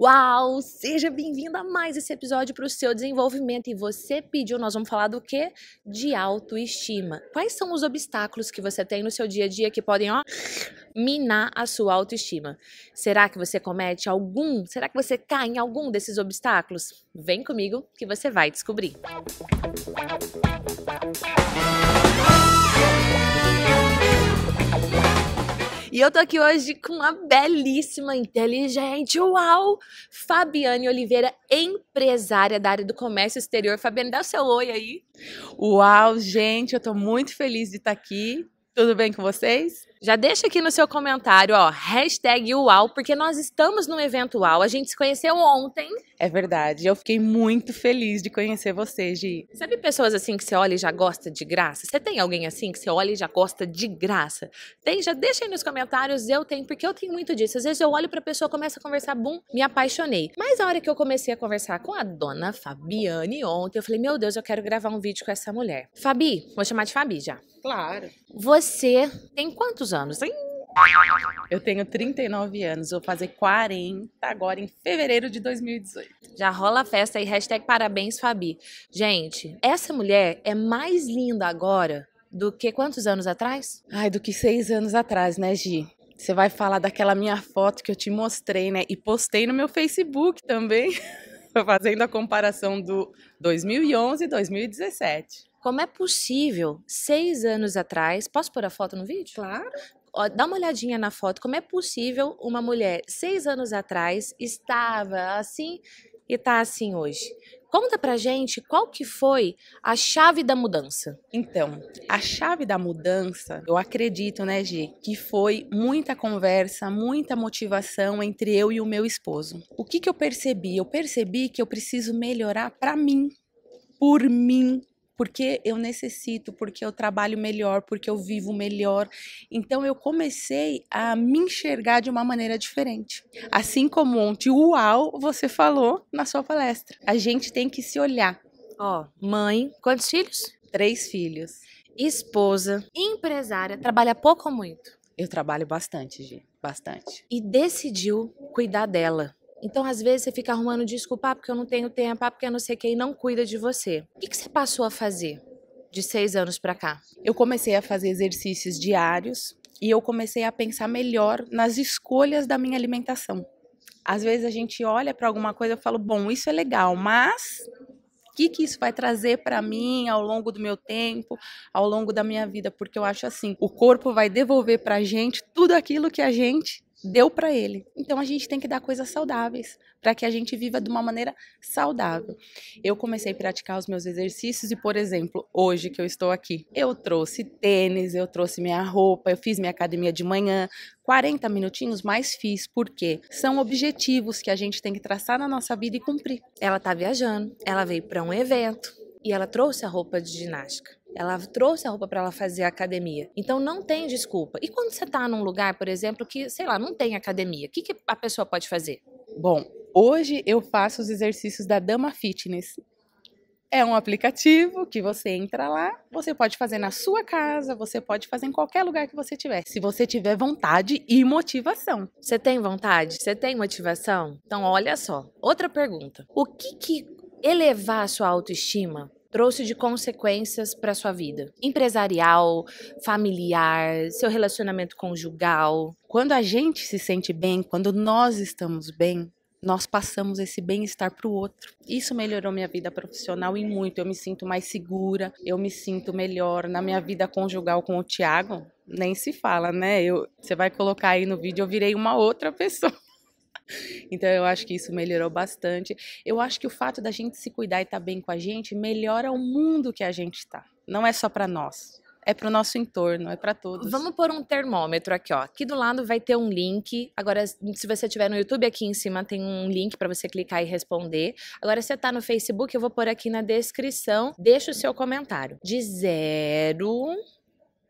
Uau! Seja bem-vindo a mais esse episódio para o seu desenvolvimento. E você pediu, nós vamos falar do quê? De autoestima. Quais são os obstáculos que você tem no seu dia a dia que podem, ó, minar a sua autoestima? Será que você comete algum? Será que você cai em algum desses obstáculos? Vem comigo que você vai descobrir. E eu tô aqui hoje com a belíssima, inteligente, uau, Fabiane Oliveira, empresária da área do comércio exterior. Fabiane, dá o seu oi aí. Uau, gente, eu tô muito feliz de estar aqui. Tudo bem com vocês? Já deixa aqui no seu comentário, ó, hashtag UAU, porque nós estamos no evento UAU. A gente se conheceu ontem. É verdade. Eu fiquei muito feliz de conhecer você, Gi. Sabe pessoas assim que você olha e já gosta de graça? Você tem alguém assim que você olha e já gosta de graça? Tem? Já deixa aí nos comentários. Eu tenho, porque eu tenho muito disso. Às vezes eu olho pra pessoa, começa a conversar, bum, me apaixonei. Mas a hora que eu comecei a conversar com a dona Fabiane ontem, eu falei, meu Deus, eu quero gravar um vídeo com essa mulher. Fabi, vou chamar de Fabi já. Claro. Você tem quantos anos, hein? Eu tenho 39 anos, vou fazer 40 agora em fevereiro de 2018. Já rola a festa aí, hashtag parabéns, Fabi. Gente, essa mulher é mais linda agora do que quantos anos atrás? Ai, do que seis anos atrás, né, Gi? Você vai falar daquela minha foto que eu te mostrei, né? E postei no meu Facebook também, fazendo a comparação do 2011 e 2017. Como é possível, seis anos atrás, posso pôr a foto no vídeo? Claro. Ó, dá uma olhadinha na foto, como é possível uma mulher seis anos atrás estava assim e tá assim hoje? Conta pra gente qual que foi a chave da mudança. Então, a chave da mudança, eu acredito, né, Gi, que foi muita conversa, muita motivação entre eu e o meu esposo. O que que eu percebi? Eu percebi que eu preciso melhorar para mim, por mim, porque eu necessito, porque eu trabalho melhor, porque eu vivo melhor. Então eu comecei a me enxergar de uma maneira diferente. Assim como ontem, uau, você falou na sua palestra. A gente tem que se olhar. Ó, mãe, quantos filhos? Três filhos. Esposa, empresária, trabalha pouco ou muito? Eu trabalho bastante, Gi, bastante. E decidiu cuidar dela. Então, às vezes, você fica arrumando desculpa ah, porque eu não tenho tempo, ah, porque eu não sei quem não cuida de você. O que, que você passou a fazer de seis anos para cá? Eu comecei a fazer exercícios diários e eu comecei a pensar melhor nas escolhas da minha alimentação. Às vezes a gente olha para alguma coisa e fala, bom, isso é legal, mas o que, que isso vai trazer para mim ao longo do meu tempo, ao longo da minha vida? Porque eu acho assim, o corpo vai devolver para a gente tudo aquilo que a gente deu para ele. Então a gente tem que dar coisas saudáveis para que a gente viva de uma maneira saudável. Eu comecei a praticar os meus exercícios e, por exemplo, hoje que eu estou aqui, eu trouxe tênis, eu trouxe minha roupa, eu fiz minha academia de manhã, 40 minutinhos, mas fiz porque são objetivos que a gente tem que traçar na nossa vida e cumprir. Ela tá viajando, ela veio para um evento e ela trouxe a roupa de ginástica. Ela trouxe a roupa para ela fazer a academia. Então não tem desculpa. E quando você está num lugar, por exemplo, que, sei lá, não tem academia, o que, que a pessoa pode fazer? Bom, hoje eu faço os exercícios da Dama Fitness. É um aplicativo que você entra lá, você pode fazer na sua casa, você pode fazer em qualquer lugar que você tiver, se você tiver vontade e motivação. Você tem vontade? Você tem motivação? Então, olha só. Outra pergunta. O que que elevar a sua autoestima trouxe de consequências para sua vida? Empresarial, familiar, seu relacionamento conjugal? Quando a gente se sente bem, quando nós estamos bem, nós passamos esse bem-estar para o outro. Isso melhorou minha vida profissional e muito. Eu me sinto mais segura, eu me sinto melhor na minha vida conjugal com o Tiago. Nem se fala, né? Eu, você vai colocar aí no vídeo, eu virei uma outra pessoa. Então eu acho que isso melhorou bastante. Eu acho que o fato da gente se cuidar e estar tá bem com a gente melhora o mundo que a gente está. Não é só para nós. É para o nosso entorno, é para todos. Vamos pôr um termômetro aqui, ó. Aqui do lado vai ter um link. Agora, se você estiver no YouTube, aqui em cima tem um link para você clicar e responder. Agora, se você está no Facebook, eu vou pôr aqui na descrição. Deixa o seu comentário. De 0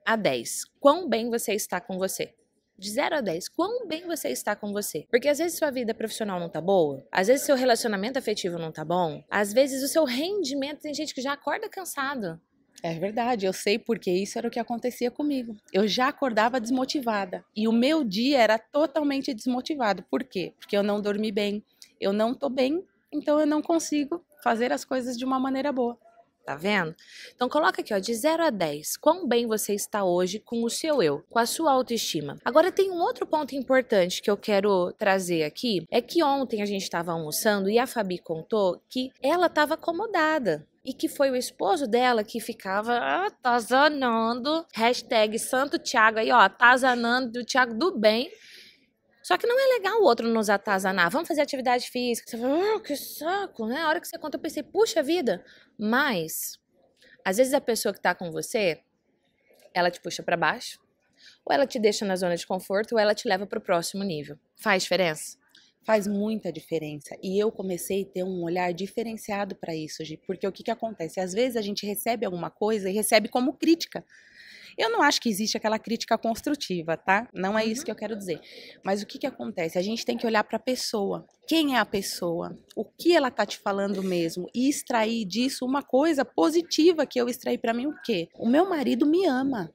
a 10. Quão bem você está com você? De 0 a 10, quão bem você está com você. Porque às vezes sua vida profissional não tá boa, às vezes seu relacionamento afetivo não tá bom, às vezes o seu rendimento, tem gente que já acorda cansado. É verdade, eu sei porque isso era o que acontecia comigo. Eu já acordava desmotivada e o meu dia era totalmente desmotivado. Por quê? Porque eu não dormi bem, Eu não tô bem, então eu não consigo fazer as coisas de uma maneira boa. Tá vendo? Então coloca aqui, ó, de 0 a 10, quão bem você está hoje com o seu eu, com a sua autoestima. Agora tem um outro ponto importante que eu quero trazer aqui, é que ontem a gente estava almoçando e a Fabi contou que ela estava acomodada e que foi o esposo dela que ficava atazanando, hashtag Santo Tiago aí, ó, atazanando do Tiago do bem. Só que não é legal o outro nos atazanar. Vamos fazer atividade física. Você fala, oh, que saco, né? A hora que você conta, eu pensei, puxa vida. Mas, às vezes a pessoa que tá com você, ela te puxa para baixo, ou ela te deixa na zona de conforto, ou ela te leva para o próximo nível. Faz diferença? faz muita diferença. E eu comecei a ter um olhar diferenciado para isso, porque o que, que acontece? Às vezes a gente recebe alguma coisa e recebe como crítica. Eu não acho que existe aquela crítica construtiva, tá? Não é isso uhum. que eu quero dizer. Mas o que, que acontece? A gente tem que olhar para a pessoa. Quem é a pessoa? O que ela tá te falando mesmo? E extrair disso uma coisa positiva que eu extraí para mim o quê? O meu marido me ama.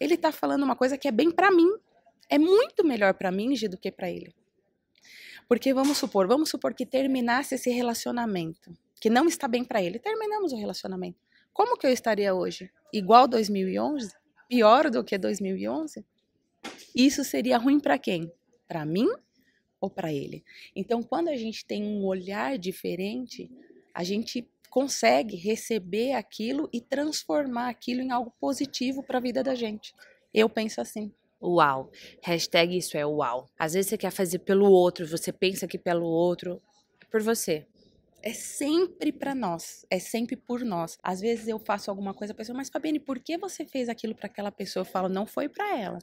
Ele tá falando uma coisa que é bem para mim. É muito melhor para mim do que para ele. Porque vamos supor, vamos supor que terminasse esse relacionamento, que não está bem para ele. Terminamos o relacionamento. Como que eu estaria hoje? Igual 2011? Pior do que 2011? Isso seria ruim para quem? Para mim ou para ele? Então, quando a gente tem um olhar diferente, a gente consegue receber aquilo e transformar aquilo em algo positivo para a vida da gente. Eu penso assim uau. Hashtag isso é uau. Às vezes você quer fazer pelo outro, você pensa que pelo outro, é por você. É sempre para nós, é sempre por nós. Às vezes eu faço alguma coisa, a pessoa, mas Fabiane, por que você fez aquilo para aquela pessoa? Eu falo, não foi para ela,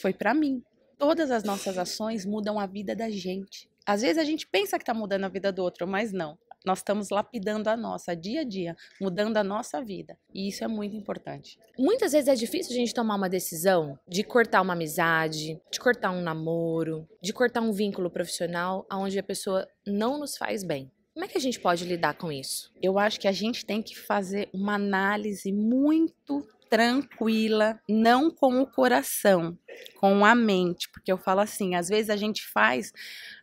foi para mim. Todas as nossas ações mudam a vida da gente. Às vezes a gente pensa que está mudando a vida do outro, mas não nós estamos lapidando a nossa dia a dia, mudando a nossa vida. E isso é muito importante. Muitas vezes é difícil a gente tomar uma decisão de cortar uma amizade, de cortar um namoro, de cortar um vínculo profissional onde a pessoa não nos faz bem. Como é que a gente pode lidar com isso? Eu acho que a gente tem que fazer uma análise muito tranquila, não com o coração, com a mente, porque eu falo assim, às vezes a gente faz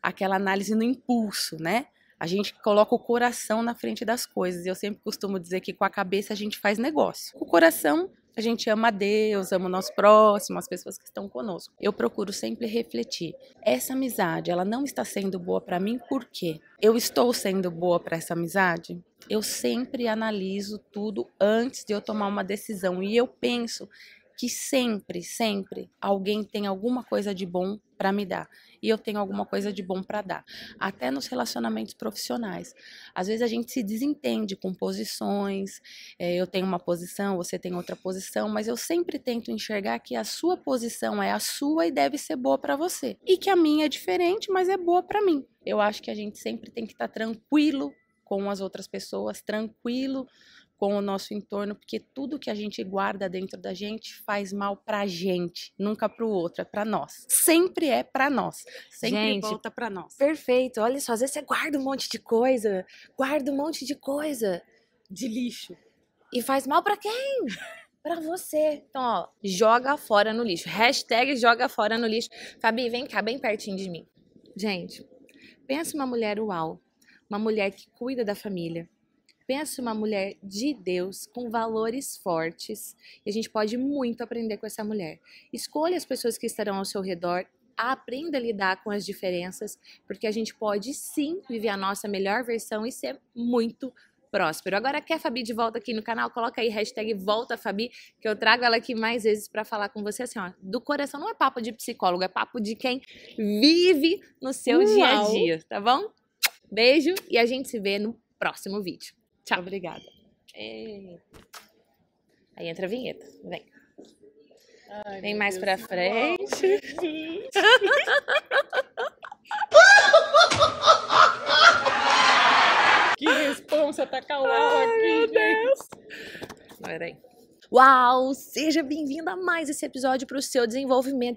aquela análise no impulso, né? A gente coloca o coração na frente das coisas. Eu sempre costumo dizer que com a cabeça a gente faz negócio. O coração, a gente ama Deus, ama o nosso próximo, as pessoas que estão conosco. Eu procuro sempre refletir. Essa amizade, ela não está sendo boa para mim, por quê? Eu estou sendo boa para essa amizade? Eu sempre analiso tudo antes de eu tomar uma decisão. E eu penso que sempre, sempre alguém tem alguma coisa de bom para me dar e eu tenho alguma coisa de bom para dar. Até nos relacionamentos profissionais. Às vezes a gente se desentende com posições, é, eu tenho uma posição, você tem outra posição, mas eu sempre tento enxergar que a sua posição é a sua e deve ser boa para você. E que a minha é diferente, mas é boa para mim. Eu acho que a gente sempre tem que estar tá tranquilo com as outras pessoas, tranquilo com o nosso entorno, porque tudo que a gente guarda dentro da gente faz mal pra gente, nunca pro outro, é pra nós. Sempre é pra nós. Sempre gente, volta pra nós. Perfeito. Olha só, às vezes você guarda um monte de coisa, guarda um monte de coisa de lixo. E faz mal para quem? para você. Então, ó, joga fora no lixo. Hashtag joga fora no lixo. Fabi, vem cá, bem pertinho de mim. Gente, pensa uma mulher uau. Uma mulher que cuida da família, Pensa uma mulher de Deus, com valores fortes, e a gente pode muito aprender com essa mulher. Escolha as pessoas que estarão ao seu redor, aprenda a lidar com as diferenças, porque a gente pode sim viver a nossa melhor versão e ser muito próspero. Agora quer Fabi de volta aqui no canal? Coloca aí hashtag volta Fabi, que eu trago ela aqui mais vezes para falar com você assim, ó, do coração não é papo de psicólogo, é papo de quem vive no seu Uau. dia a dia, tá bom? Beijo e a gente se vê no próximo vídeo. Tchau. Obrigada. É. Aí entra a vinheta. Vem. Ai, Vem mais Deus pra frente. que responsa tá calma aqui, Deus. Peraí. Uau! Seja bem-vindo a mais esse episódio para o seu desenvolvimento